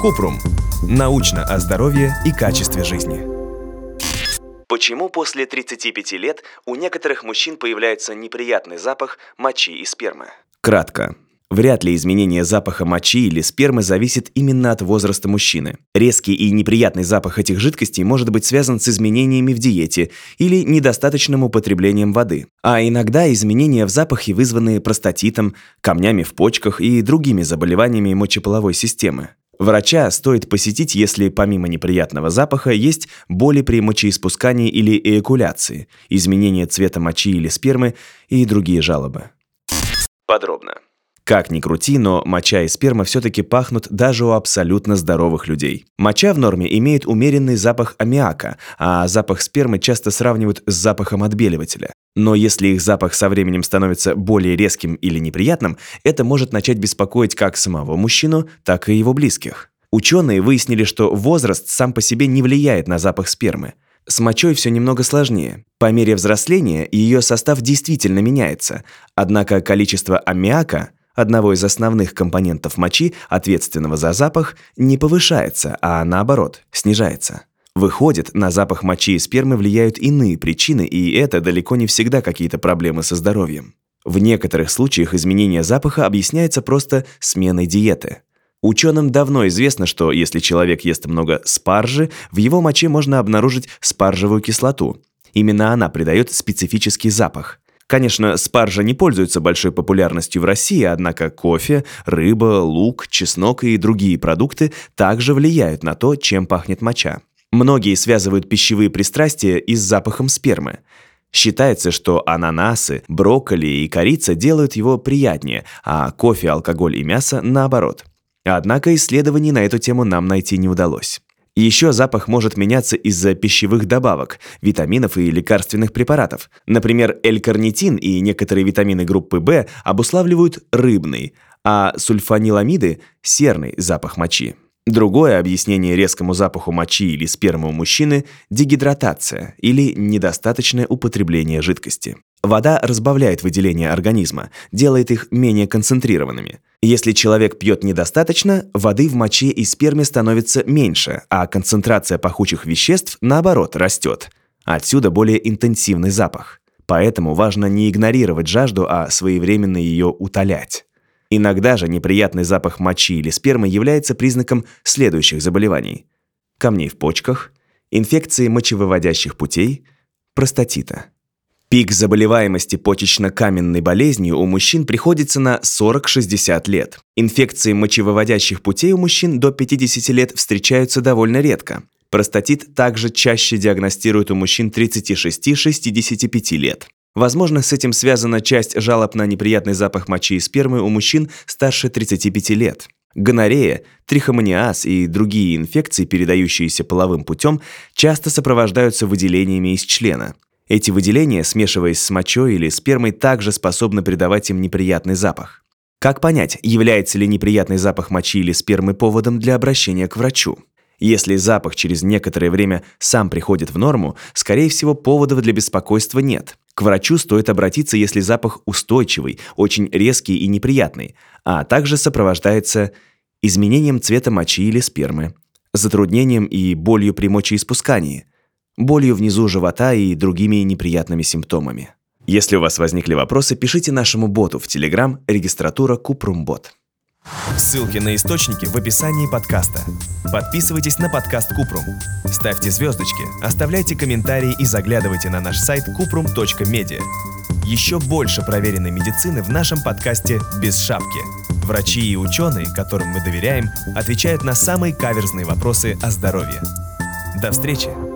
Купрум. Научно о здоровье и качестве жизни. Почему после 35 лет у некоторых мужчин появляется неприятный запах мочи и спермы? Кратко. Вряд ли изменение запаха мочи или спермы зависит именно от возраста мужчины. Резкий и неприятный запах этих жидкостей может быть связан с изменениями в диете или недостаточным употреблением воды. А иногда изменения в запахе вызваны простатитом, камнями в почках и другими заболеваниями мочеполовой системы. Врача стоит посетить, если помимо неприятного запаха есть боли при мочеиспускании или эякуляции, изменение цвета мочи или спермы и другие жалобы. Подробно. Как ни крути, но моча и сперма все-таки пахнут даже у абсолютно здоровых людей. Моча в норме имеет умеренный запах аммиака, а запах спермы часто сравнивают с запахом отбеливателя. Но если их запах со временем становится более резким или неприятным, это может начать беспокоить как самого мужчину, так и его близких. Ученые выяснили, что возраст сам по себе не влияет на запах спермы. С мочой все немного сложнее. По мере взросления ее состав действительно меняется, однако количество аммиака – одного из основных компонентов мочи, ответственного за запах, не повышается, а наоборот, снижается. Выходит, на запах мочи и спермы влияют иные причины, и это далеко не всегда какие-то проблемы со здоровьем. В некоторых случаях изменение запаха объясняется просто сменой диеты. Ученым давно известно, что если человек ест много спаржи, в его моче можно обнаружить спаржевую кислоту. Именно она придает специфический запах. Конечно, спаржа не пользуется большой популярностью в России, однако кофе, рыба, лук, чеснок и другие продукты также влияют на то, чем пахнет моча. Многие связывают пищевые пристрастия и с запахом спермы. Считается, что ананасы, брокколи и корица делают его приятнее, а кофе, алкоголь и мясо наоборот. Однако исследований на эту тему нам найти не удалось. Еще запах может меняться из-за пищевых добавок, витаминов и лекарственных препаратов. Например, L-карнитин и некоторые витамины группы В обуславливают рыбный, а сульфаниламиды – серный запах мочи. Другое объяснение резкому запаху мочи или спермы у мужчины – дегидратация или недостаточное употребление жидкости. Вода разбавляет выделение организма, делает их менее концентрированными. Если человек пьет недостаточно, воды в моче и сперме становится меньше, а концентрация пахучих веществ, наоборот, растет. Отсюда более интенсивный запах. Поэтому важно не игнорировать жажду, а своевременно ее утолять. Иногда же неприятный запах мочи или спермы является признаком следующих заболеваний. Камней в почках, инфекции мочевыводящих путей, простатита. Пик заболеваемости почечно-каменной болезнью у мужчин приходится на 40-60 лет. Инфекции мочевыводящих путей у мужчин до 50 лет встречаются довольно редко. Простатит также чаще диагностируют у мужчин 36-65 лет. Возможно, с этим связана часть жалоб на неприятный запах мочи и спермы у мужчин старше 35 лет. Гонорея, трихомониаз и другие инфекции, передающиеся половым путем, часто сопровождаются выделениями из члена. Эти выделения, смешиваясь с мочой или спермой, также способны придавать им неприятный запах. Как понять, является ли неприятный запах мочи или спермы поводом для обращения к врачу? Если запах через некоторое время сам приходит в норму, скорее всего, поводов для беспокойства нет. К врачу стоит обратиться, если запах устойчивый, очень резкий и неприятный, а также сопровождается изменением цвета мочи или спермы, затруднением и болью при мочеиспускании – болью внизу живота и другими неприятными симптомами. Если у вас возникли вопросы, пишите нашему боту в Telegram регистратура Купрумбот. Ссылки на источники в описании подкаста. Подписывайтесь на подкаст Купрум. Ставьте звездочки, оставляйте комментарии и заглядывайте на наш сайт kuprum.media. Еще больше проверенной медицины в нашем подкасте «Без шапки». Врачи и ученые, которым мы доверяем, отвечают на самые каверзные вопросы о здоровье. До встречи!